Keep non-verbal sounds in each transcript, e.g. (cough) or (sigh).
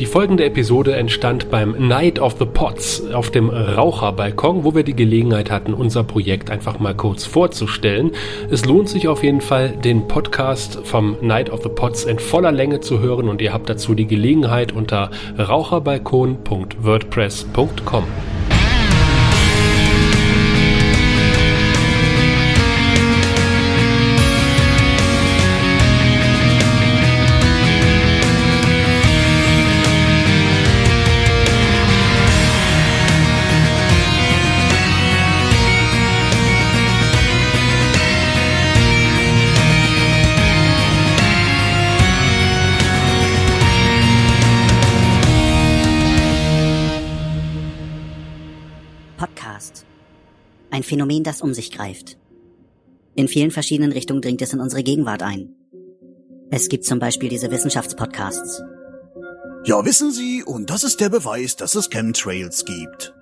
Die folgende Episode entstand beim Night of the Pots auf dem Raucherbalkon, wo wir die Gelegenheit hatten, unser Projekt einfach mal kurz vorzustellen. Es lohnt sich auf jeden Fall, den Podcast vom Night of the Pots in voller Länge zu hören und ihr habt dazu die Gelegenheit unter raucherbalkon.wordpress.com. Phänomen, das um sich greift. In vielen verschiedenen Richtungen dringt es in unsere Gegenwart ein. Es gibt zum Beispiel diese Wissenschaftspodcasts. Ja, wissen Sie, und das ist der Beweis, dass es Chemtrails gibt.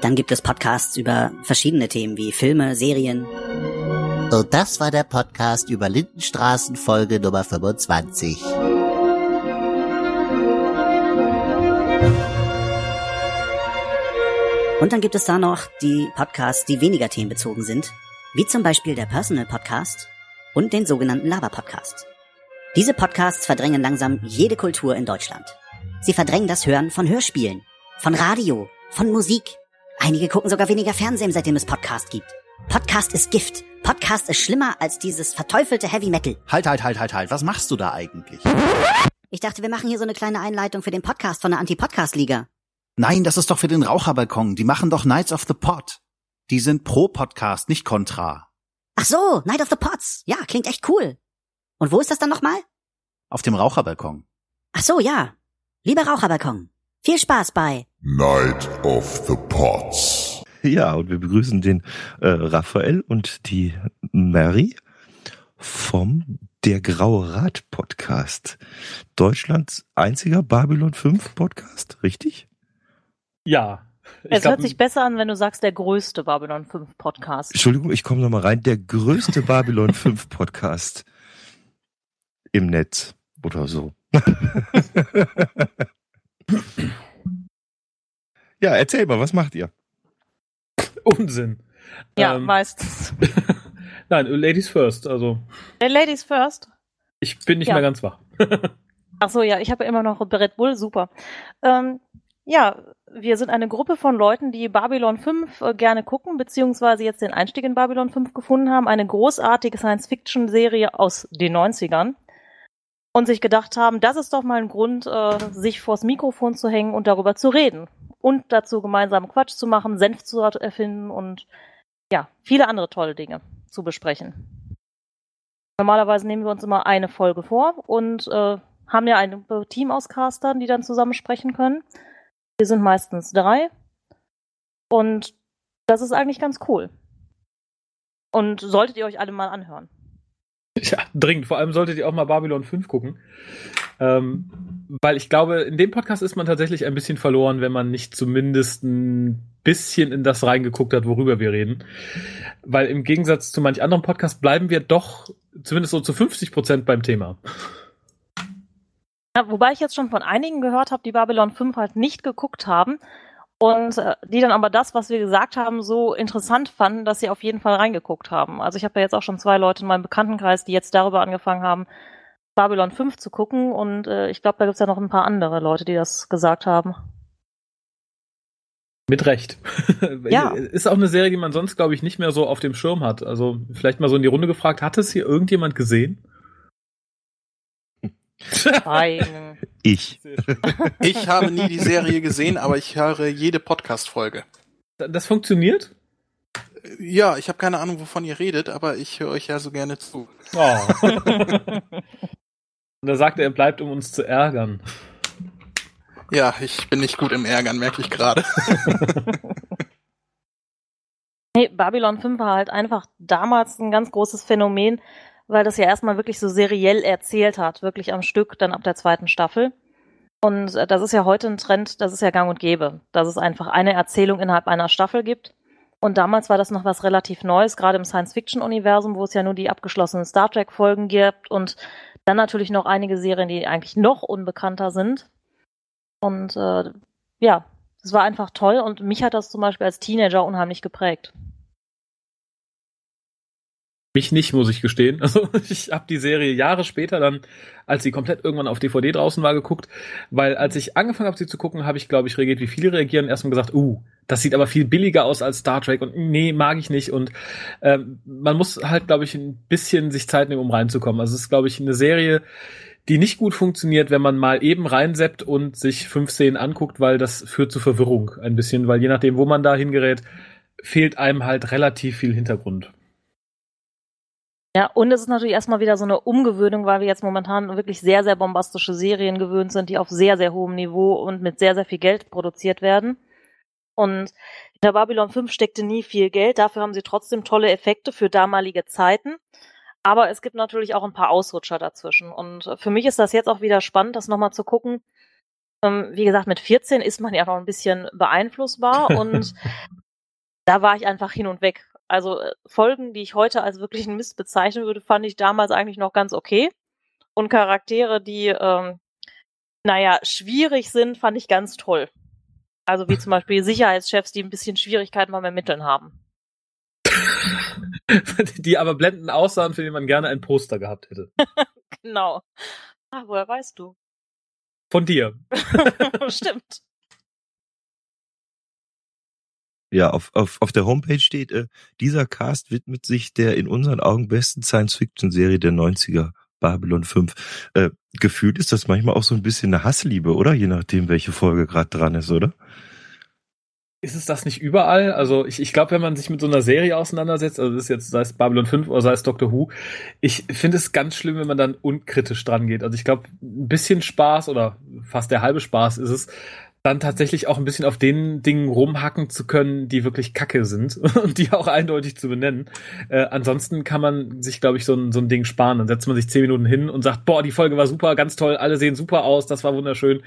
Dann gibt es Podcasts über verschiedene Themen wie Filme, Serien. Und das war der Podcast über Lindenstraßen Folge Nummer 25. Und dann gibt es da noch die Podcasts, die weniger themenbezogen sind, wie zum Beispiel der Personal Podcast und den sogenannten Lava Podcast. Diese Podcasts verdrängen langsam jede Kultur in Deutschland. Sie verdrängen das Hören von Hörspielen, von Radio, von Musik. Einige gucken sogar weniger Fernsehen, seitdem es Podcast gibt. Podcast ist Gift. Podcast ist schlimmer als dieses verteufelte Heavy Metal. Halt, halt, halt, halt, halt. Was machst du da eigentlich? Ich dachte, wir machen hier so eine kleine Einleitung für den Podcast von der Anti-Podcast-Liga. Nein, das ist doch für den Raucherbalkon. Die machen doch Knights of the Pot. Die sind pro Podcast, nicht kontra. Ach so, Night of the Pots. Ja, klingt echt cool. Und wo ist das dann nochmal? Auf dem Raucherbalkon. Ach so, ja. Lieber Raucherbalkon. Viel Spaß bei Night of the Pots. Ja, und wir begrüßen den äh, Raphael und die Mary vom Der Graue Rat Podcast. Deutschlands einziger Babylon 5 Podcast, richtig? Ja. Es glaub, hört sich besser an, wenn du sagst, der größte Babylon 5 Podcast. Entschuldigung, ich komme nochmal rein. Der größte Babylon (laughs) 5 Podcast im Netz oder so. (laughs) ja, erzähl mal, was macht ihr? Unsinn. Ja, ähm, meistens. (laughs) Nein, Ladies first, also. Ladies first? Ich bin nicht ja. mehr ganz wach. Ach so, ja, ich habe immer noch Red Bull, super. Ähm, ja, wir sind eine Gruppe von Leuten, die Babylon 5 äh, gerne gucken, beziehungsweise jetzt den Einstieg in Babylon 5 gefunden haben. Eine großartige Science-Fiction-Serie aus den 90ern. Und sich gedacht haben, das ist doch mal ein Grund, äh, sich vors Mikrofon zu hängen und darüber zu reden. Und dazu gemeinsam Quatsch zu machen, Senf zu erfinden und ja, viele andere tolle Dinge zu besprechen. Normalerweise nehmen wir uns immer eine Folge vor und äh, haben ja ein Team aus Castern, die dann zusammen sprechen können. Wir sind meistens drei. Und das ist eigentlich ganz cool. Und solltet ihr euch alle mal anhören. Ja, dringend. Vor allem solltet ihr auch mal Babylon 5 gucken. Ähm, weil ich glaube, in dem Podcast ist man tatsächlich ein bisschen verloren, wenn man nicht zumindest ein bisschen in das reingeguckt hat, worüber wir reden. Weil im Gegensatz zu manch anderen Podcasts bleiben wir doch zumindest so zu 50 Prozent beim Thema. Ja, wobei ich jetzt schon von einigen gehört habe, die Babylon 5 halt nicht geguckt haben und äh, die dann aber das, was wir gesagt haben, so interessant fanden, dass sie auf jeden Fall reingeguckt haben. Also ich habe ja jetzt auch schon zwei Leute in meinem Bekanntenkreis, die jetzt darüber angefangen haben, Babylon 5 zu gucken und äh, ich glaube, da gibt's ja noch ein paar andere Leute, die das gesagt haben. Mit Recht. (laughs) Ja. Ist auch eine Serie, die man sonst, glaube ich, nicht mehr so auf dem Schirm hat. Also vielleicht mal so in die Runde gefragt, hat es hier irgendjemand gesehen? (laughs) Ich. Ich habe nie die Serie gesehen, aber ich höre jede Podcast-Folge. Das funktioniert? Ja, ich habe keine Ahnung, wovon ihr redet, aber ich höre euch ja so gerne zu. Oh. (laughs) Und da sagt er, er bleibt, um uns zu ärgern. Ja, ich bin nicht gut im Ärgern, merke ich gerade. (laughs) nee, Babylon 5 war halt einfach damals ein ganz großes Phänomen, weil das ja erstmal wirklich so seriell erzählt hat, wirklich am Stück, dann ab der zweiten Staffel. Und äh, das ist ja heute ein Trend, das ist ja gang und gäbe, dass es einfach eine Erzählung innerhalb einer Staffel gibt. Und damals war das noch was relativ Neues, gerade im Science-Fiction-Universum, wo es ja nur die abgeschlossenen Star Trek-Folgen gibt und Dann natürlich noch einige Serien, die eigentlich noch unbekannter sind. Und äh, ja, es war einfach toll und mich hat das zum Beispiel als Teenager unheimlich geprägt. Mich nicht, muss ich gestehen. (laughs) Also ich habe die Serie Jahre später dann, als sie komplett irgendwann auf DVD draußen war, geguckt, weil als ich angefangen habe, sie zu gucken, habe ich, glaube ich, reagiert, wie viele reagieren, erstmal gesagt, uh, das sieht aber viel billiger aus als Star Trek und nee, mag ich nicht. Und ähm, man muss halt, glaube ich, ein bisschen sich Zeit nehmen, um reinzukommen. Also es ist, glaube ich, eine Serie, die nicht gut funktioniert, wenn man mal eben reinseppt und sich fünf Szenen anguckt, weil das führt zu Verwirrung ein bisschen, weil je nachdem, wo man da hingerät, fehlt einem halt relativ viel Hintergrund. Ja, und es ist natürlich erstmal wieder so eine Umgewöhnung, weil wir jetzt momentan wirklich sehr, sehr bombastische Serien gewöhnt sind, die auf sehr, sehr hohem Niveau und mit sehr, sehr viel Geld produziert werden. Und hinter Babylon 5 steckte nie viel Geld, dafür haben sie trotzdem tolle Effekte für damalige Zeiten. Aber es gibt natürlich auch ein paar Ausrutscher dazwischen. Und für mich ist das jetzt auch wieder spannend, das nochmal zu gucken. Ähm, wie gesagt, mit 14 ist man ja noch ein bisschen beeinflussbar (laughs) und da war ich einfach hin und weg. Also äh, Folgen, die ich heute als wirklichen Mist bezeichnen würde, fand ich damals eigentlich noch ganz okay. Und Charaktere, die, ähm, naja, schwierig sind, fand ich ganz toll. Also wie zum Beispiel Sicherheitschefs, die ein bisschen Schwierigkeiten beim Ermitteln haben. (laughs) die aber blendend aussahen, für die man gerne ein Poster gehabt hätte. (laughs) genau. Ah, woher weißt du? Von dir. (laughs) Stimmt. Ja, auf, auf, auf der Homepage steht, äh, dieser Cast widmet sich der in unseren Augen besten Science-Fiction-Serie der 90er, Babylon 5. Äh, gefühlt ist das manchmal auch so ein bisschen eine Hassliebe, oder? Je nachdem, welche Folge gerade dran ist, oder? Ist es das nicht überall? Also ich, ich glaube, wenn man sich mit so einer Serie auseinandersetzt, also das ist jetzt sei es Babylon 5 oder sei es Doctor Who, ich finde es ganz schlimm, wenn man dann unkritisch dran geht. Also ich glaube, ein bisschen Spaß oder fast der halbe Spaß ist es, dann tatsächlich auch ein bisschen auf den Dingen rumhacken zu können, die wirklich Kacke sind (laughs) und die auch eindeutig zu benennen. Äh, ansonsten kann man sich, glaube ich, so ein, so ein Ding sparen. Dann setzt man sich zehn Minuten hin und sagt, boah, die Folge war super, ganz toll, alle sehen super aus, das war wunderschön.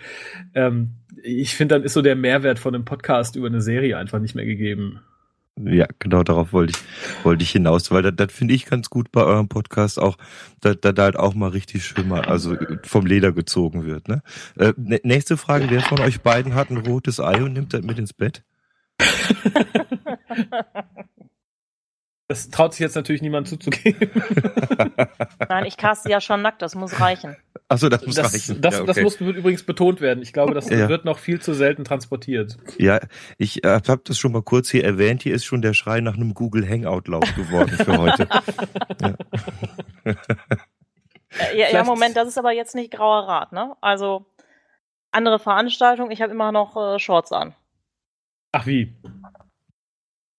Ähm, ich finde, dann ist so der Mehrwert von einem Podcast über eine Serie einfach nicht mehr gegeben. Ja, genau darauf wollte ich, wollte ich hinaus, weil das, das finde ich ganz gut bei eurem Podcast auch, da, da, halt auch mal richtig schön mal, also vom Leder gezogen wird. Ne? Äh, nächste Frage, wer von euch beiden hat ein rotes Ei und nimmt das mit ins Bett? (laughs) Das traut sich jetzt natürlich niemand zuzugeben. (laughs) Nein, ich caste ja schon nackt, das muss reichen. Achso, das muss das, reichen. Das, ja, okay. das muss übrigens betont werden. Ich glaube, das Ja. wird noch viel zu selten transportiert. Ja, ich äh, habe das schon mal kurz hier erwähnt. Hier ist schon der Schrei nach einem Google Hangout laut geworden für heute. (laughs) Äh, Ja, ja, Moment, das ist aber jetzt nicht grauer Rat, ne? Also andere Veranstaltung, ich habe immer noch äh, Shorts an. Ach wie?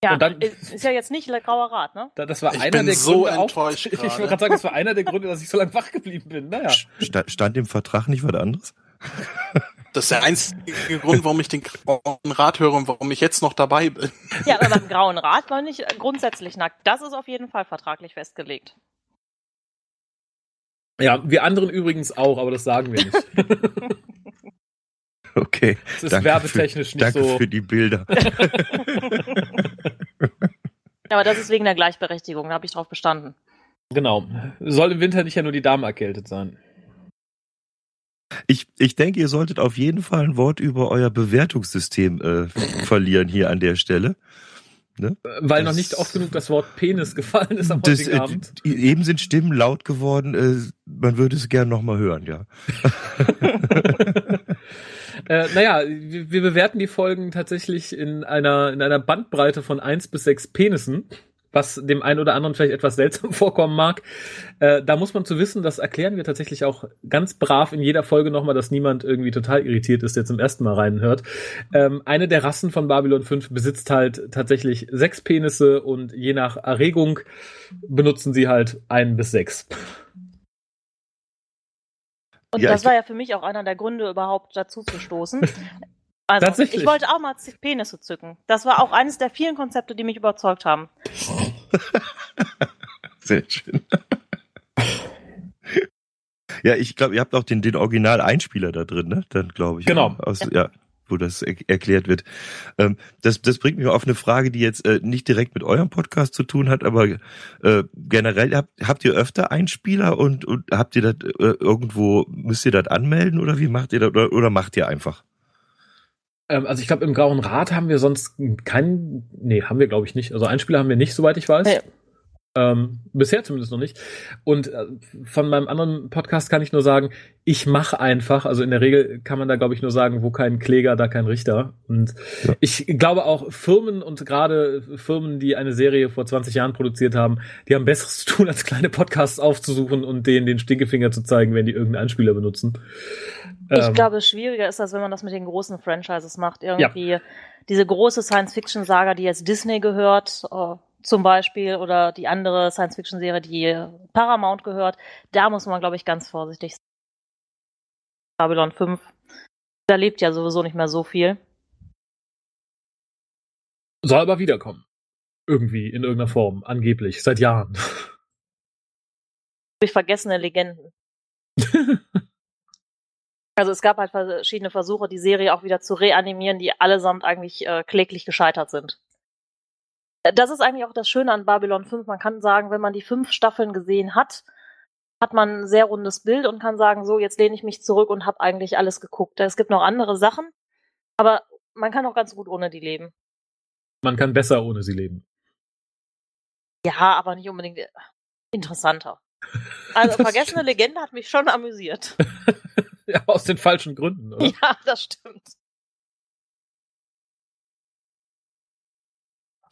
Ja, Und dann- ist ist ja jetzt nicht grauer Rat, ne? Da- Das war Ich einer bin der so Gründe. Auch, enttäuscht (laughs) ich wollte gerade. sagen, das war einer der Gründe, dass ich so lange wach geblieben bin. Naja. Sta- Stand im Vertrag nicht was anderes? (laughs) Das ist der einzige Grund, warum ich den grauen Rat höre und warum ich jetzt noch dabei bin. Ja, aber beim (laughs) grauen Rat war nicht äh, grundsätzlich nackt. Das ist auf jeden Fall vertraglich festgelegt. Ja, wir anderen übrigens auch, aber das sagen wir nicht. Okay. Das ist Danke werbetechnisch für, nicht danke so. für die Bilder. Ja, aber das ist wegen der Gleichberechtigung, da habe ich drauf bestanden. Genau. Soll im Winter nicht ja nur die Damen erkältet sein. Ich, ich denke, ihr solltet auf jeden Fall ein Wort über euer Bewertungssystem äh, verlieren hier an der Stelle. Ne? Weil Das- noch nicht oft genug das Wort Penis gefallen ist am Das, heutigen äh, Abend. eben sind Stimmen laut geworden. Äh, man würde es gern nochmal hören, ja. (laughs) Äh, naja, wir, wir bewerten die Folgen tatsächlich in einer, in einer Bandbreite von eins bis sechs Penissen, was dem einen oder anderen vielleicht etwas seltsam (laughs) vorkommen mag. Äh, da muss man zu wissen, das erklären wir tatsächlich auch ganz brav in jeder Folge nochmal, dass niemand irgendwie total irritiert ist, der zum ersten Mal reinhört. Ähm, eine der Rassen von Babylon 5 besitzt halt tatsächlich sechs Penisse und je nach Erregung benutzen sie halt ein bis sechs. Und Ja, das war ja für mich auch einer der Gründe, überhaupt dazu zu stoßen. (laughs) Also, ich wollte auch mal Penisse zücken. Das war auch eines der vielen Konzepte, die mich überzeugt haben. (laughs) Sehr schön. ja, ich glaube, ihr habt auch den, den Original-Einspieler da drin, ne? Dann glaube ich. Genau. Aus, ja. wo das er erklärt wird. Ähm, das, das bringt mich auf eine Frage, die jetzt äh, nicht direkt mit eurem Podcast zu tun hat, aber äh, generell habt, habt ihr öfter Einspieler und, und habt ihr das äh, irgendwo, müsst ihr das anmelden oder wie macht ihr das oder, oder macht ihr einfach? Ähm, also ich glaube, im Grauen Rat haben wir sonst keinen, nee, haben wir glaube ich nicht. Also Einspieler haben wir nicht, soweit ich weiß. Nee. Ähm, bisher zumindest noch nicht. Und äh, von meinem anderen Podcast kann ich nur sagen, ich mache einfach, also in der Regel kann man da glaube ich nur sagen, wo kein Kläger, da kein Richter. Und Ja. ich glaube auch Firmen und gerade Firmen, die eine Serie vor 20 Jahren produziert haben, die haben Besseres (laughs) zu tun, als kleine Podcasts aufzusuchen und denen den Stinkefinger zu zeigen, wenn die irgendeinen Einspieler benutzen. Ich Ähm, glaube, schwieriger ist das, wenn man das mit den großen Franchises macht. Irgendwie diese große Science-Fiction-Saga, die jetzt Disney gehört, äh, zum Beispiel, oder die andere Science-Fiction-Serie, die Paramount gehört. Da muss man, glaube ich, ganz vorsichtig sein. Babylon 5. Da lebt ja sowieso nicht mehr so viel. Soll aber wiederkommen. Irgendwie, in irgendeiner Form, angeblich, seit Jahren. Durch vergessene Legenden. (laughs) Also es gab halt verschiedene Versuche, die Serie auch wieder zu reanimieren, die allesamt eigentlich äh, kläglich gescheitert sind. Das ist eigentlich auch das Schöne an Babylon 5. Man kann sagen, wenn man die fünf Staffeln gesehen hat, hat man ein sehr rundes Bild und kann sagen, so, jetzt lehne ich mich zurück und habe eigentlich alles geguckt. Es gibt noch andere Sachen, aber man kann auch ganz gut ohne die leben. Man kann besser ohne sie leben. Ja, aber nicht unbedingt äh, interessanter. (laughs) Also vergessene Legende hat mich schon amüsiert. (laughs) Ja, aus den falschen Gründen, oder? Ja, das stimmt.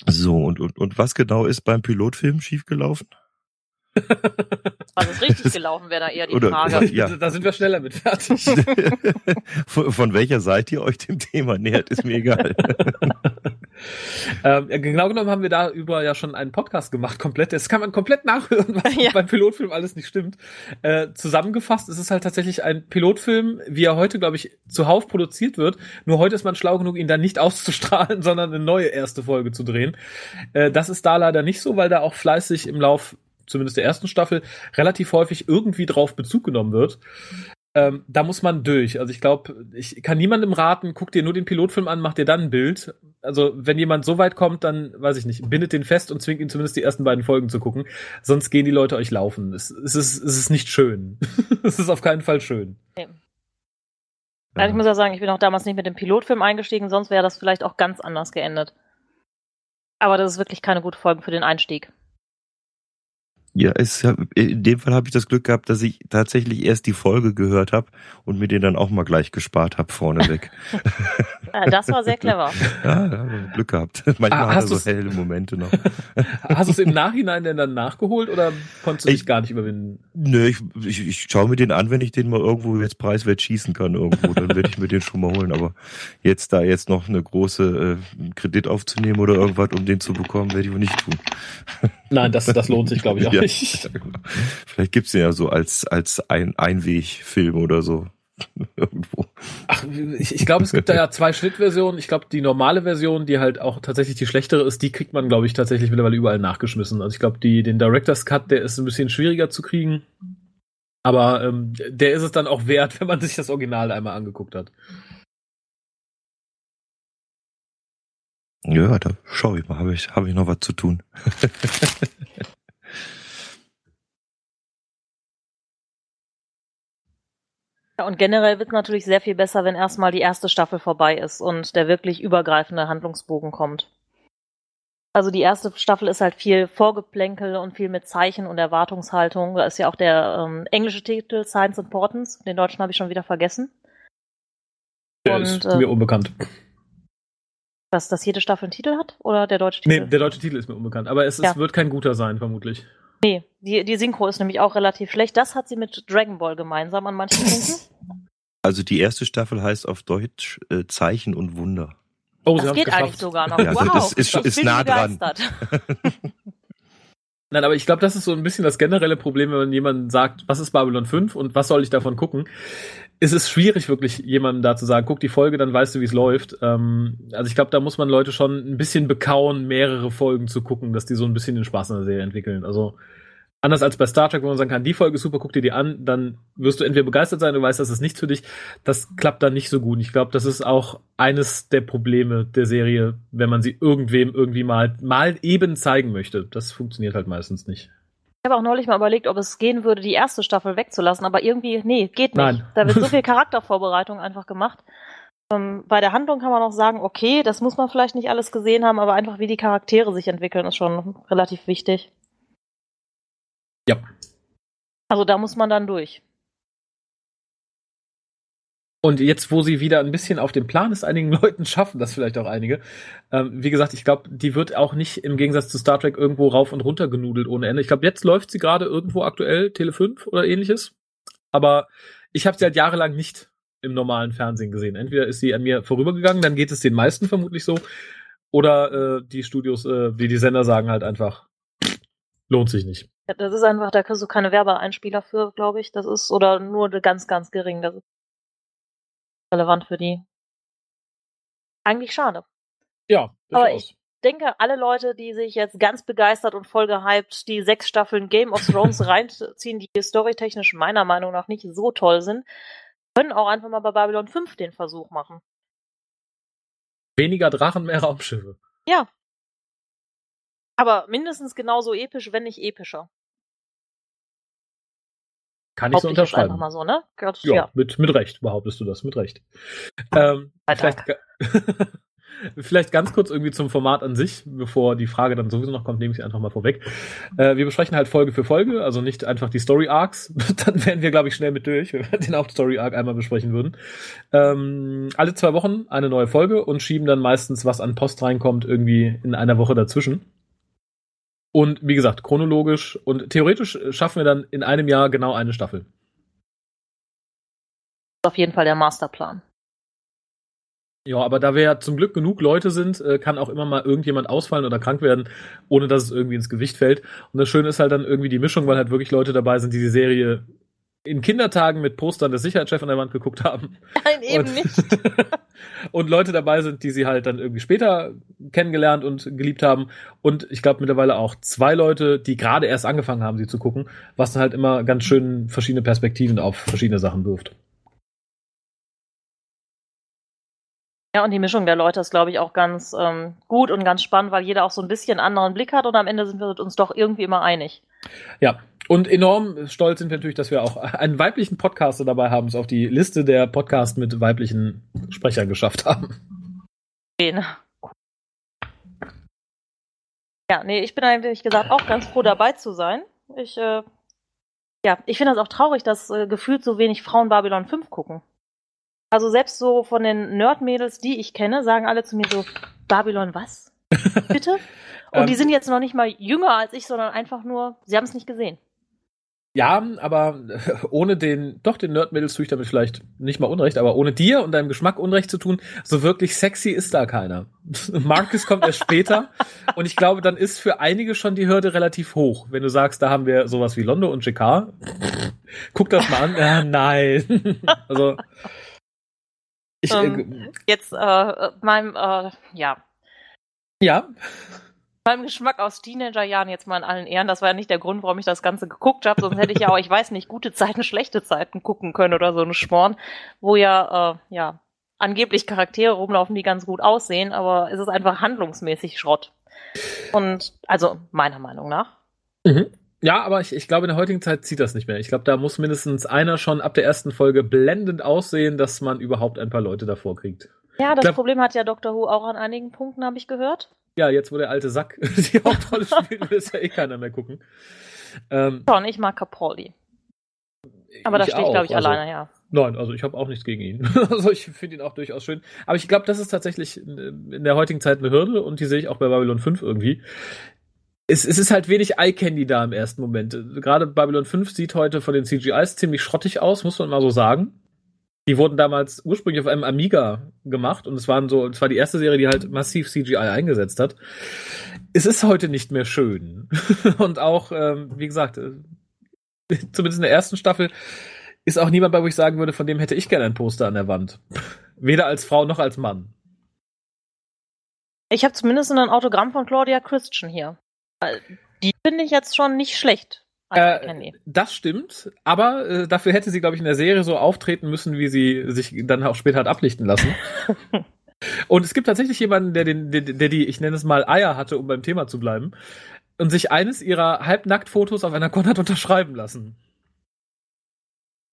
So, und, und, und was genau ist beim Pilotfilm schiefgelaufen? (laughs) Also es richtig gelaufen wäre da eher die Oder- Frage. Ja. Da sind wir schneller mit fertig. (laughs) von, von welcher Seite ihr euch dem Thema nähert, ist mir egal. (laughs) ähm, genau genommen haben wir darüber ja schon einen Podcast gemacht, komplett. Das kann man komplett nachhören, (laughs) was Ja. beim Pilotfilm alles nicht stimmt. Äh, zusammengefasst ist es halt tatsächlich ein Pilotfilm, wie er heute, glaube ich, zuhauf produziert wird. Nur heute ist man schlau genug, ihn dann nicht auszustrahlen, (laughs) sondern eine neue erste Folge zu drehen. Äh, das ist da leider nicht so, weil da auch fleißig im Lauf, zumindest der ersten Staffel, relativ häufig irgendwie drauf Bezug genommen wird. Ähm, da muss man durch. Also ich glaube, ich kann niemandem raten, guck dir nur den Pilotfilm an, mach dir dann ein Bild. Also wenn jemand so weit kommt, dann weiß ich nicht, bindet den fest und zwingt ihn zumindest die ersten beiden Folgen zu gucken. Sonst gehen die Leute euch laufen. Es, es, ist, es ist nicht schön. (laughs) es ist auf keinen Fall schön. Also ich muss ja sagen, ich bin auch damals nicht mit dem Pilotfilm eingestiegen, sonst wäre das vielleicht auch ganz anders geendet. Aber das ist wirklich keine gute Folge für den Einstieg. Ja, es, in dem Fall habe ich das Glück gehabt, dass ich tatsächlich erst die Folge gehört habe und mir den dann auch mal gleich gespart habe vorneweg. Äh, (laughs) das war sehr clever. ja, da haben wir Glück gehabt. Manchmal Ah, hat er hast so du's- helle Momente noch. (laughs) Hast du es im Nachhinein denn dann nachgeholt oder konntest du dich Ich- gar nicht überwinden? Nö, ich, ich, ich schaue mir den an, wenn ich den mal irgendwo jetzt preiswert schießen kann irgendwo, dann werde ich mir den schon mal holen. Aber jetzt da jetzt noch eine große äh, Kredit aufzunehmen oder irgendwas, um den zu bekommen, werde ich wohl nicht tun. Nein, das, das lohnt sich, glaube ich, auch (laughs) Ja. nicht. (laughs) Vielleicht gibt's den ja so als als ein Einwegfilm oder so (laughs) irgendwo. Ach, ich, ich glaube, es gibt da ja zwei Schnittversionen. Ich glaube, die normale Version, die halt auch tatsächlich die schlechtere ist, die kriegt man, glaube ich, tatsächlich mittlerweile überall nachgeschmissen. Also ich glaube, den Director's Cut, der ist ein bisschen schwieriger zu kriegen. Aber ähm, der ist es dann auch wert, wenn man sich das Original einmal angeguckt hat. Ja, da schaue ich mal, habe ich habe ich noch was zu tun. (laughs) Ja, und generell wird es natürlich sehr viel besser, wenn erstmal die erste Staffel vorbei ist und der wirklich übergreifende Handlungsbogen kommt. Also die erste Staffel ist halt viel Vorgeplänkel und viel mit Zeichen und Erwartungshaltung. Da ist ja auch der ähm, englische Titel Science Importance. Den deutschen habe ich schon wieder vergessen. Der Und, ist äh, mir unbekannt. Dass das jede Staffel einen Titel hat? Oder der deutsche Nee, Titel? der deutsche Titel ist mir unbekannt. Aber es, Ja. es wird kein guter sein, vermutlich. Nee, die, die Synchro ist nämlich auch relativ schlecht. Das hat sie mit Dragon Ball gemeinsam an manchen Punkten. Also die erste Staffel heißt auf Deutsch äh, Zeichen und Wunder. Oh, sie Das geht geschafft. eigentlich sogar noch. Ja, wow, das ist ist nah dran. (laughs) Nein, aber ich glaube, das ist so ein bisschen das generelle Problem, wenn man jemandem sagt, was ist Babylon 5 und was soll ich davon gucken? Es ist schwierig, wirklich jemandem da zu sagen, guck die Folge, dann weißt du, wie es läuft. Ähm, also ich glaube, da muss man Leute schon ein bisschen bekauen, mehrere Folgen zu gucken, dass die so ein bisschen den Spaß an der Serie entwickeln. Also Anders als bei Star Trek, wo man sagen kann, die Folge ist super, guck dir die an, dann wirst du entweder begeistert sein, du weißt, das ist nichts für dich. Das klappt dann nicht so gut. Ich glaube, das ist auch eines der Probleme der Serie, wenn man sie irgendwem irgendwie mal, mal eben zeigen möchte. Das funktioniert halt meistens nicht. Ich habe auch neulich mal überlegt, ob es gehen würde, die erste Staffel wegzulassen, aber irgendwie, nee, geht nicht. Nein. Da wird so (laughs) viel Charaktervorbereitung einfach gemacht. Ähm, bei der Handlung kann man auch sagen, okay, das muss man vielleicht nicht alles gesehen haben, aber einfach wie die Charaktere sich entwickeln, ist schon relativ wichtig. Ja. Also da muss man dann durch. Und jetzt, wo sie wieder ein bisschen auf dem Plan ist, einigen (laughs) Leuten schaffen das vielleicht auch einige. Ähm, wie gesagt, ich glaube, die wird auch nicht im Gegensatz zu Star Trek irgendwo rauf und runter genudelt ohne Ende. Ich glaube, jetzt läuft sie gerade irgendwo aktuell, Tele 5 oder ähnliches. Aber ich habe sie halt jahrelang nicht im normalen Fernsehen gesehen. Entweder ist sie an mir vorübergegangen, dann geht es den meisten vermutlich so. Oder äh, die Studios, äh, die die Sender sagen halt einfach, lohnt sich nicht. Ja, Das ist einfach, da kriegst du keine Werbeeinspieler für, glaube ich. Das ist, oder nur ganz, ganz gering. Das ist relevant für die. Eigentlich schade. Ja, Aber ich denke, alle Leute, die sich jetzt ganz begeistert und voll gehypt die sechs Staffeln Game of Thrones (laughs) reinziehen, die storytechnisch meiner Meinung nach nicht so toll sind, können auch einfach mal bei Babylon 5 den Versuch machen. Weniger Drachen, mehr Raumschiffe. Ja. Aber mindestens genauso episch, wenn nicht epischer. Kann ich so jetzt einfach unterschreiben. mal so, ne? Gott, Ja, ja. Mit, mit Recht behauptest du das, mit Recht. Ähm, (laughs) vielleicht, (laughs) vielleicht ganz kurz irgendwie zum Format an sich, bevor die Frage dann sowieso noch kommt, nehme ich sie einfach mal vorweg. Äh, wir besprechen halt Folge für Folge, also nicht einfach die Story Arcs. (laughs) dann wären wir, glaube ich, schnell mit durch, wenn wir den Hauptstory Arc einmal besprechen würden. Ähm, alle zwei Wochen eine neue Folge und schieben dann meistens, was an Post reinkommt, irgendwie in einer Woche dazwischen. Und wie gesagt, chronologisch und theoretisch schaffen wir dann in einem Jahr genau eine Staffel. ist auf jeden Fall der Masterplan. Ja, aber da wir ja zum Glück genug Leute sind, äh, kann auch immer mal irgendjemand ausfallen oder krank werden, ohne dass es irgendwie ins Gewicht fällt. Und das Schöne ist halt dann irgendwie die Mischung, weil halt wirklich Leute dabei sind, die die Serie in Kindertagen mit Postern des Sicherheitschefs an der Wand geguckt haben. Nein, eben und, nicht. (laughs) und Leute dabei sind, die sie halt dann irgendwie später kennengelernt und geliebt haben. Und ich glaube mittlerweile auch zwei Leute, die gerade erst angefangen haben, sie zu gucken, was dann halt immer ganz schön verschiedene Perspektiven auf verschiedene Sachen wirft. Ja, und die Mischung der Leute ist, glaube ich, auch ganz ähm, gut und ganz spannend, weil jeder auch so ein bisschen anderen Blick hat und am Ende sind wir uns doch irgendwie immer einig. Ja, und enorm stolz sind wir natürlich, dass wir auch einen weiblichen Podcaster dabei haben, es auf die Liste der Podcasts mit weiblichen Sprechern geschafft haben. Ja, nee, ich bin eigentlich gesagt auch ganz froh dabei zu sein. Ich, äh, ja, ich finde das auch traurig, dass äh, gefühlt so wenig Frauen Babylon 5 gucken. Also selbst so von den Nerd-Mädels, die ich kenne, sagen alle zu mir so, Babylon was? (laughs) Bitte? Und die Ähm. sind jetzt noch nicht mal jünger als ich, sondern einfach nur, sie haben es nicht gesehen. Ja, aber ohne den, doch den Nerdmädels tue ich damit vielleicht nicht mal Unrecht, aber ohne dir und deinem Geschmack Unrecht zu tun, so wirklich sexy ist da keiner. (laughs) Marcus kommt erst später und ich glaube, dann ist für einige schon die Hürde relativ hoch. Wenn du sagst, da haben wir sowas wie Londo und JK, guck das mal an. Ja, nein. (laughs) also, ich, äh, Ähm, Jetzt, äh, meinem, äh, ja, ja, meinem Geschmack aus Teenagerjahren jetzt mal in allen Ehren. Das war ja nicht der Grund, warum ich das Ganze geguckt habe, sonst hätte ich ja auch, ich weiß nicht, gute Zeiten, schlechte Zeiten gucken können oder so ein Sporn, wo ja, äh, ja, angeblich Charaktere rumlaufen, die ganz gut aussehen, aber es ist einfach handlungsmäßig Schrott. Und, also, meiner Meinung nach. Mhm. Ja, aber ich, ich glaube, in der heutigen Zeit zieht das nicht mehr. Ich glaube, da muss mindestens einer schon ab der ersten Folge blendend aussehen, dass man überhaupt ein paar Leute davor kriegt. Ja, das Glaub- Problem hat ja Doctor Who auch an einigen Punkten, habe ich gehört. Ja, jetzt, wo der alte Sack (laughs) die Hauptrolle spielt, will es ja eh keiner mehr gucken. Ähm, Schon, ich mag Capaldi. Aber da stehe ich, glaube ich, also- alleine, ja. Nein, also ich habe auch nichts gegen ihn. (laughs) also ich finde ihn auch durchaus schön. Aber ich glaube, das ist tatsächlich in in der heutigen Zeit eine Hürde und die sehe ich auch bei Babylon 5 irgendwie. Es, es ist halt wenig Eye-Candy da im ersten Moment. Gerade Babylon 5 sieht heute von den CGIs ziemlich schrottig aus, muss man mal so sagen. Die wurden damals ursprünglich auf einem Amiga gemacht und es waren so, es war die erste Serie, die halt massiv CGI eingesetzt hat. Es ist heute nicht mehr schön. (laughs) und auch, ähm, wie gesagt, äh, zumindest in der ersten Staffel ist auch niemand bei, wo ich sagen würde, von dem hätte ich gerne ein Poster an der Wand. (laughs) Weder als Frau noch als Mann. Ich habe zumindest ein Autogramm von Claudia Christian hier. Die finde ich jetzt schon nicht schlecht. Äh. Das stimmt, aber äh, dafür hätte sie, glaube ich, in der Serie so auftreten müssen, wie sie sich dann auch später hat ablichten lassen. (laughs) und es gibt tatsächlich jemanden, der, den, der, der die, ich nenne es mal, Eier hatte, um beim Thema zu bleiben, und sich eines ihrer Halbnacktfotos auf einer Con hat unterschreiben lassen.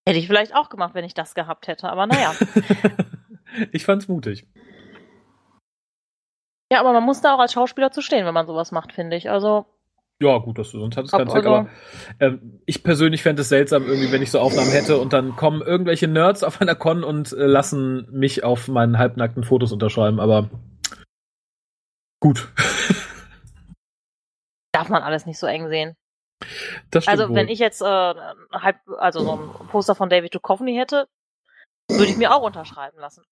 Hätte ich vielleicht auch gemacht, wenn ich das gehabt hätte, aber naja. (laughs) ich fand's mutig. Ja, aber man muss da auch als Schauspieler zu stehen, wenn man sowas macht, finde ich. Also. Ja, gut, das, sonst hat es keinen Zweck, aber ähm, ich persönlich fände es seltsam, irgendwie, wenn ich so Aufnahmen hätte und dann kommen irgendwelche Nerds auf einer Con und äh, lassen mich auf meinen halbnackten Fotos unterschreiben, aber gut. (laughs) Darf man alles nicht so eng sehen. Also, wohl. wenn ich jetzt äh, halb, also so ein Poster von David Duchovny hätte, würde ich mir auch unterschreiben lassen.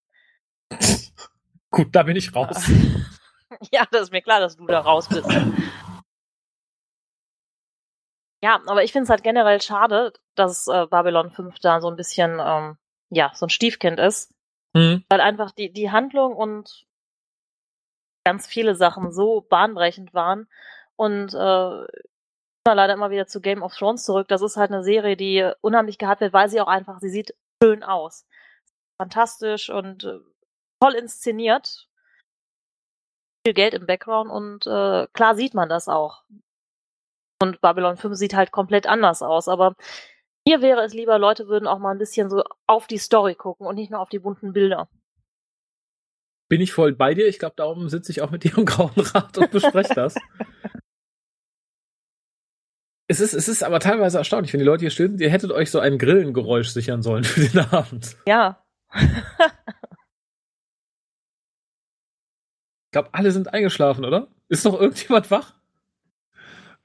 Gut, da bin ich raus. (laughs) ja, das ist mir klar, dass du da raus bist. Ja, aber ich finde es halt generell schade, dass äh, Babylon 5 da so ein bisschen, ähm, ja, so ein Stiefkind ist. Mhm. Weil einfach die, die Handlung und ganz viele Sachen so bahnbrechend waren. Und äh, leider immer wieder zu Game of Thrones zurück. Das ist halt eine Serie, die unheimlich gehabt wird, weil sie auch einfach, sie sieht schön aus. Fantastisch und äh, toll inszeniert. Viel Geld im Background und äh, klar sieht man das auch. Und Babylon 5 sieht halt komplett anders aus, aber mir wäre es lieber, Leute würden auch mal ein bisschen so auf die Story gucken und nicht nur auf die bunten Bilder. Bin ich voll bei dir. Ich glaube, darum sitze ich auch mit (laughs) dir im Grauen Rad und bespreche das. (laughs) Es ist, es ist aber teilweise erstaunlich, wenn die Leute hier stehen, ihr hättet euch so ein Grillengeräusch sichern sollen (laughs) für den Abend. Ja. Ich glaube, alle sind eingeschlafen, oder? Ist noch irgendjemand wach?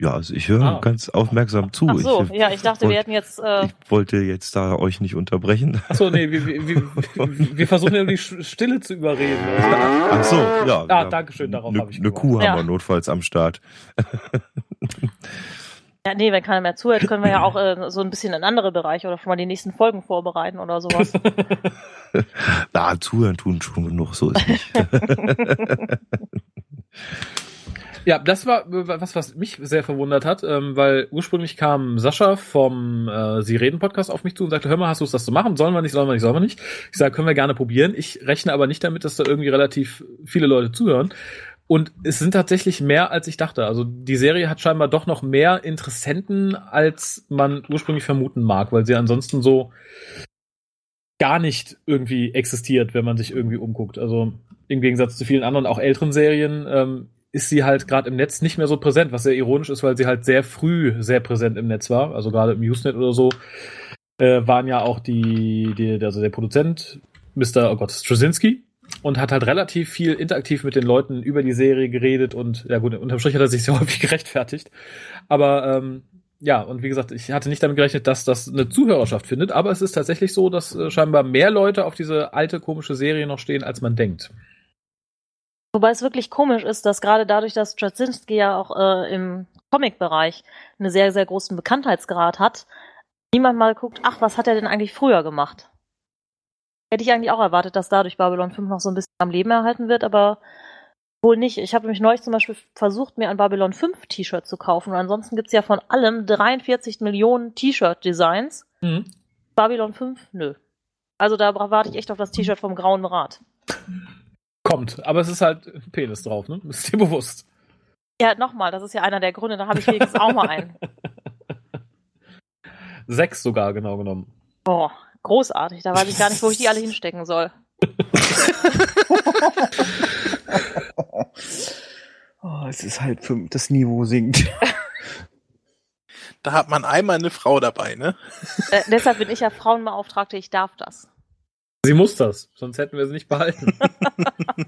Ja, also ich höre Ah. ganz aufmerksam zu. Ach so, ich, ja, ich dachte, wir hätten jetzt. Äh, ich wollte jetzt da euch nicht unterbrechen. Achso, nee, wir, wir, wir, wir versuchen ja die Stille zu überreden. Ach so, ja. Ah, ja. danke schön, darauf Ne- habe ich Eine. Kuh Ja. haben wir notfalls am Start. ja, nee, wenn keiner mehr zuhört, können wir ja auch äh, so ein bisschen in andere Bereiche oder schon mal die nächsten Folgen vorbereiten oder sowas. (laughs) Na, zuhören tun schon genug, so ist nicht. (laughs) Ja, das war äh, was, was mich sehr verwundert hat, ähm, weil ursprünglich kam Sascha vom äh, Sie reden Podcast auf mich zu und sagte, hör mal, hast du Lust, das zu machen? Sollen wir nicht, sollen wir nicht, sollen wir nicht? Ich sage, können wir gerne probieren. Ich rechne aber nicht damit, dass da irgendwie relativ viele Leute zuhören. Und es sind tatsächlich mehr, als ich dachte. Also die Serie hat scheinbar doch noch mehr Interessenten, als man ursprünglich vermuten mag, weil sie ansonsten so gar nicht irgendwie existiert, wenn man sich irgendwie umguckt. Also im Gegensatz zu vielen anderen, auch älteren Serien, ähm, ist sie halt gerade im Netz nicht mehr so präsent, was sehr ironisch ist, weil sie halt sehr früh sehr präsent im Netz war. Also gerade im Usenet oder so äh, waren ja auch die, die, also der Produzent, Mr. Oh Gott, Straczynski, und hat halt relativ viel interaktiv mit den Leuten über die Serie geredet und ja gut, unterm Strich hat er sich sehr (laughs) häufig gerechtfertigt. Aber ähm, ja, und wie gesagt, ich hatte nicht damit gerechnet, dass das eine Zuhörerschaft findet, aber es ist tatsächlich so, dass äh, scheinbar mehr Leute auf diese alte komische Serie noch stehen, als man denkt. Wobei es wirklich komisch ist, dass gerade dadurch, dass Straczynski ja auch äh, im Comic-Bereich einen sehr, sehr großen Bekanntheitsgrad hat, niemand mal guckt, ach, was hat er denn eigentlich früher gemacht? Hätte ich eigentlich auch erwartet, dass dadurch Babylon 5 noch so ein bisschen am Leben erhalten wird, aber wohl nicht. Ich habe nämlich neulich zum Beispiel versucht, mir ein Babylon 5 T-Shirt zu kaufen und ansonsten gibt's ja von allem 43 Millionen T-Shirt-Designs. Mhm. Babylon 5, nö. Also da warte ich echt auf das T-Shirt vom Grauen Rat. Kommt, aber es ist halt ein Penis drauf, ne? Ist dir bewusst. Ja, nochmal, das ist ja einer der Gründe, da habe ich wenigstens auch mal einen. (laughs) Sechs sogar, genau genommen. Boah, großartig. Da weiß ich gar nicht, wo ich die alle hinstecken soll. (laughs) Oh, es ist halt, für, das Niveau sinkt. Da hat man einmal eine Frau dabei, ne? Äh, deshalb bin ich ja Frauenbeauftragte, ich darf das. Sie muss das, sonst hätten wir sie nicht behalten. (laughs)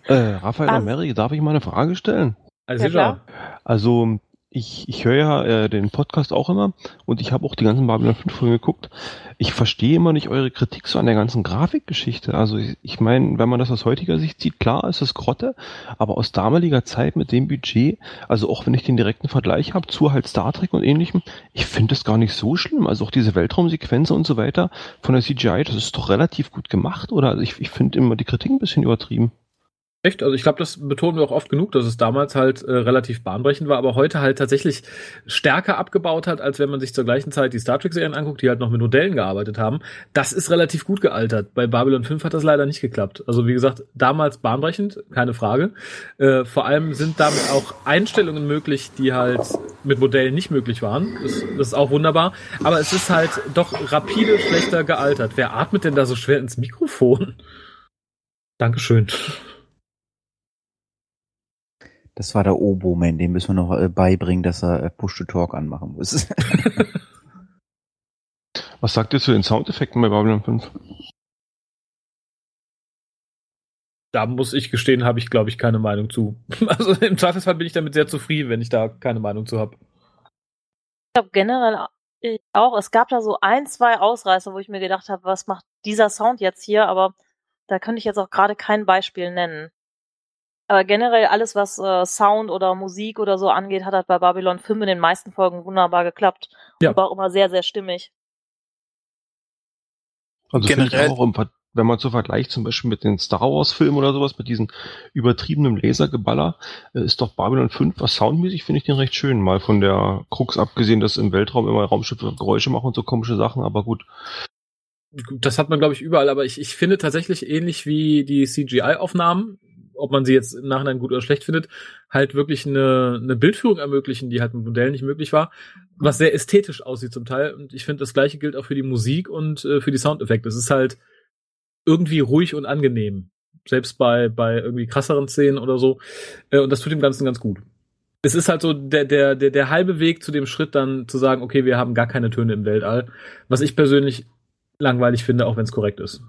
Äh, Raphael Was? und Mary, darf ich mal eine Frage stellen? Also Ja, klar. Also, ich, ich höre ja äh, den Podcast auch immer und ich habe auch die ganzen Babylon 5 Folgen geguckt. Ich verstehe immer nicht eure Kritik so an der ganzen Grafikgeschichte. Also ich, ich meine, wenn man das aus heutiger Sicht sieht, klar ist es Grotte, aber aus damaliger Zeit mit dem Budget, also auch wenn ich den direkten Vergleich habe zu halt Star Trek und ähnlichem, ich finde das gar nicht so schlimm. Also auch diese Weltraumsequenzen und so weiter von der CGI, das ist doch relativ gut gemacht, oder? Also ich, ich finde immer die Kritik ein bisschen übertrieben. Echt? Also ich glaube, das betonen wir auch oft genug, dass es damals halt äh, relativ bahnbrechend war, aber heute halt tatsächlich stärker abgebaut hat, als wenn man sich zur gleichen Zeit die Star Trek-Serien anguckt, die halt noch mit Modellen gearbeitet haben. Das ist relativ gut gealtert. Bei Babylon 5 hat das leider nicht geklappt. Also wie gesagt, damals bahnbrechend, keine Frage. Äh, vor allem sind damit auch Einstellungen möglich, die halt mit Modellen nicht möglich waren. Das, das ist auch wunderbar. Aber es ist halt doch rapide schlechter gealtert. Wer atmet denn da so schwer ins Mikrofon? Dankeschön. Das war der Oboman, dem müssen wir noch äh, beibringen, dass er äh, Push-to-Talk anmachen muss. (laughs) Was sagt ihr zu den Soundeffekten bei Babylon 5? Da muss ich gestehen, habe ich, glaube ich, keine Meinung zu. (laughs) Also im Zweifelsfall bin ich damit sehr zufrieden, wenn ich da keine Meinung zu habe. Ich glaube generell auch, es gab da so ein, zwei Ausreißer, wo ich mir gedacht habe, was macht dieser Sound jetzt hier, aber da könnte ich jetzt auch gerade kein Beispiel nennen. Aber generell alles, was äh, Sound oder Musik oder so angeht, hat halt bei Babylon 5 in den meisten Folgen wunderbar geklappt. Ja. Und war auch immer sehr, sehr stimmig. Also finde ich Generell- auch, wenn man so vergleicht zum Beispiel mit den Star Wars Filmen oder sowas, mit diesen übertriebenen Lasergeballer, äh, ist doch Babylon 5, was soundmäßig finde ich den recht schön. Mal von der Krux abgesehen, dass im Weltraum immer Raumschiffe Geräusche machen und so komische Sachen, aber gut. Das hat man, glaube ich, überall, aber ich, ich finde tatsächlich ähnlich wie die CGI-Aufnahmen, ob man sie jetzt im Nachhinein gut oder schlecht findet, halt wirklich eine, eine Bildführung ermöglichen, die halt mit Modellen nicht möglich war, was sehr ästhetisch aussieht zum Teil. Und ich finde, das gleiche gilt auch für die Musik und äh, für die Soundeffekte. Es ist halt irgendwie ruhig und angenehm. Selbst bei, bei irgendwie krasseren Szenen oder so. Äh, und das tut dem Ganzen ganz gut. Es ist halt so der, der, der, der halbe Weg zu dem Schritt dann zu sagen, okay, wir haben gar keine Töne im Weltall. Was ich persönlich langweilig finde, auch wenn es korrekt ist.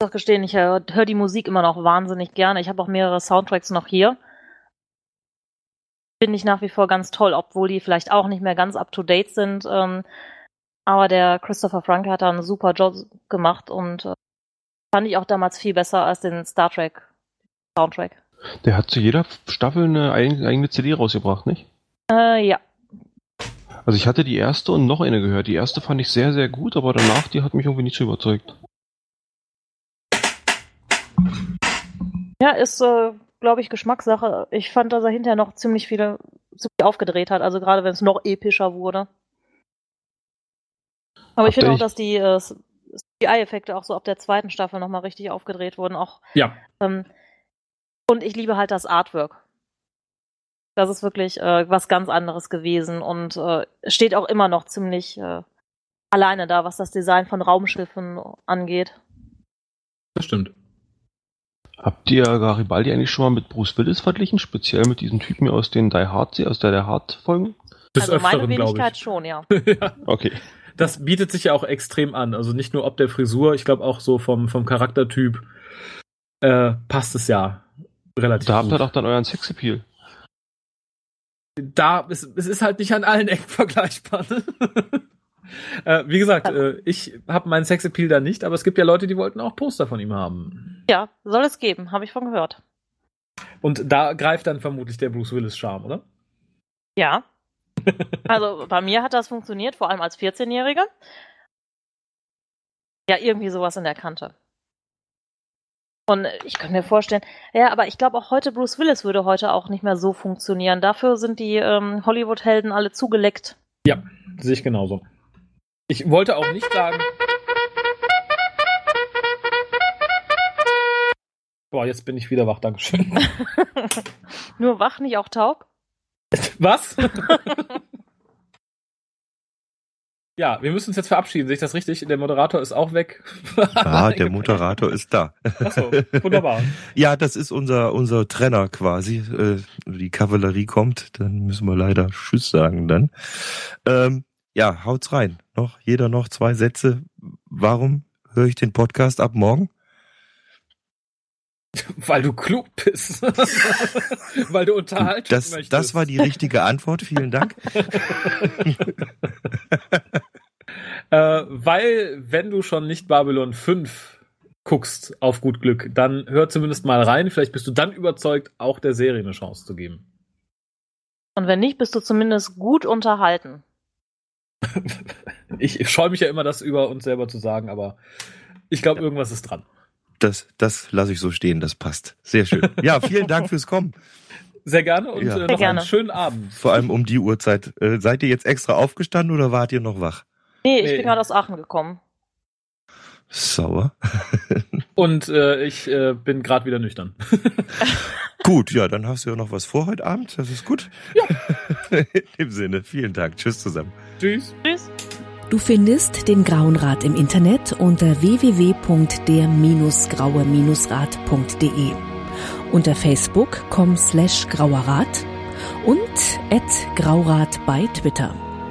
Ich muss auch gestehen, ich höre hör die Musik immer noch wahnsinnig gerne. Ich habe auch mehrere Soundtracks noch hier. Finde ich nach wie vor ganz toll, obwohl die vielleicht auch nicht mehr ganz up to date sind. Ähm, aber der Christopher Franke hat da einen super Job gemacht und äh, fand ich auch damals viel besser als den Star Trek Soundtrack. Der hat zu jeder Staffel eine eigen- eigene CD rausgebracht, nicht? Äh, ja. Also ich hatte die erste und noch eine gehört. Die erste fand ich sehr, sehr gut, aber danach, die hat mich irgendwie nicht so überzeugt. Ja, ist, äh, glaube ich, Geschmackssache. Ich fand, dass er hinterher noch ziemlich viele ziemlich aufgedreht hat, also gerade wenn es noch epischer wurde. Aber ich Habt ihr finde auch, dass die äh, CGI-Effekte auch so ab der zweiten Staffel nochmal richtig aufgedreht wurden. Auch, Ja. ähm, und ich liebe halt das Artwork. Das ist wirklich äh, was ganz anderes gewesen und äh, steht auch immer noch ziemlich äh, alleine da, was das Design von Raumschiffen angeht. Das stimmt. Habt ihr Garibaldi eigentlich schon mal mit Bruce Willis verglichen? Speziell mit diesem Typen hier aus den Die Hard, aus der Die Hard-Folgen? Des also meine Öfteren, glaube Wenigkeit ich. schon, (laughs) ja. Okay. Das bietet sich ja auch extrem an. Also nicht nur ob der Frisur, ich glaube auch so vom, vom Charaktertyp äh, passt es ja relativ Da habt ihr doch dann euren Sexappeal. da, es, es ist halt nicht an allen Ecken vergleichbar. Ne? (laughs) äh, wie gesagt, äh, ich habe meinen Sexappeal da nicht, aber es gibt ja Leute, die wollten auch Poster von ihm haben. Ja, soll es geben, habe ich von gehört. Und da greift dann vermutlich der Bruce Willis Charme, oder? Ja. Also bei mir hat das funktioniert, vor allem als 14-Jährige. Ja, irgendwie sowas in der Kante. Und ich kann mir vorstellen, ja, aber ich glaube auch heute, Bruce Willis würde heute auch nicht mehr so funktionieren. Dafür sind die ähm, Hollywood-Helden alle zugeleckt. Ja, sehe ich genauso. Ich wollte auch nicht sagen. Boah, jetzt bin ich wieder wach, Dankeschön. (laughs) Nur wach, nicht auch taub? Was? ja, wir müssen uns jetzt verabschieden, sehe ich das richtig? Der Moderator ist auch weg. Ah, der Moderator ist da. Achso, wunderbar. Ja, das ist unser, unser Trenner quasi. Äh, Die Kavallerie kommt, dann müssen wir leider Tschüss sagen dann. Ähm, ja, haut's rein. Noch, jeder noch zwei Sätze. Warum höre ich den Podcast ab morgen? (laughs) Weil du klug bist. (laughs) Weil du unterhalten Das, möchtest. das war die richtige Antwort. Vielen Dank. (laughs) Äh, weil, wenn du schon nicht Babylon 5 guckst auf gut Glück, dann hör zumindest mal rein. Vielleicht bist du dann überzeugt, auch der Serie eine Chance zu geben. Und wenn nicht, bist du zumindest gut unterhalten. Ich scheue mich ja immer, das über uns selber zu sagen, aber ich glaube, irgendwas ist dran. Das, das lasse ich so stehen, das passt. Sehr schön. Ja, vielen Dank fürs Kommen. Sehr gerne und Ja. äh, noch gerne. einen schönen Abend. Vor allem um die Uhrzeit. Äh, seid ihr jetzt extra aufgestanden oder wart ihr noch wach? Nee, ich Nee. bin gerade aus Aachen gekommen. Sauer. (laughs) Und äh, ich äh, bin gerade wieder nüchtern. (laughs) Gut, ja, dann hast du ja noch was vor heute Abend. Das ist gut. Ja. (laughs) In dem Sinne, vielen Dank. Tschüss zusammen. Tschüss. Tschüss. Du findest den Grauen Rat im Internet unter www.der-graue-rat.de, unter facebook.com slash grauerrat und at graurat bei Twitter.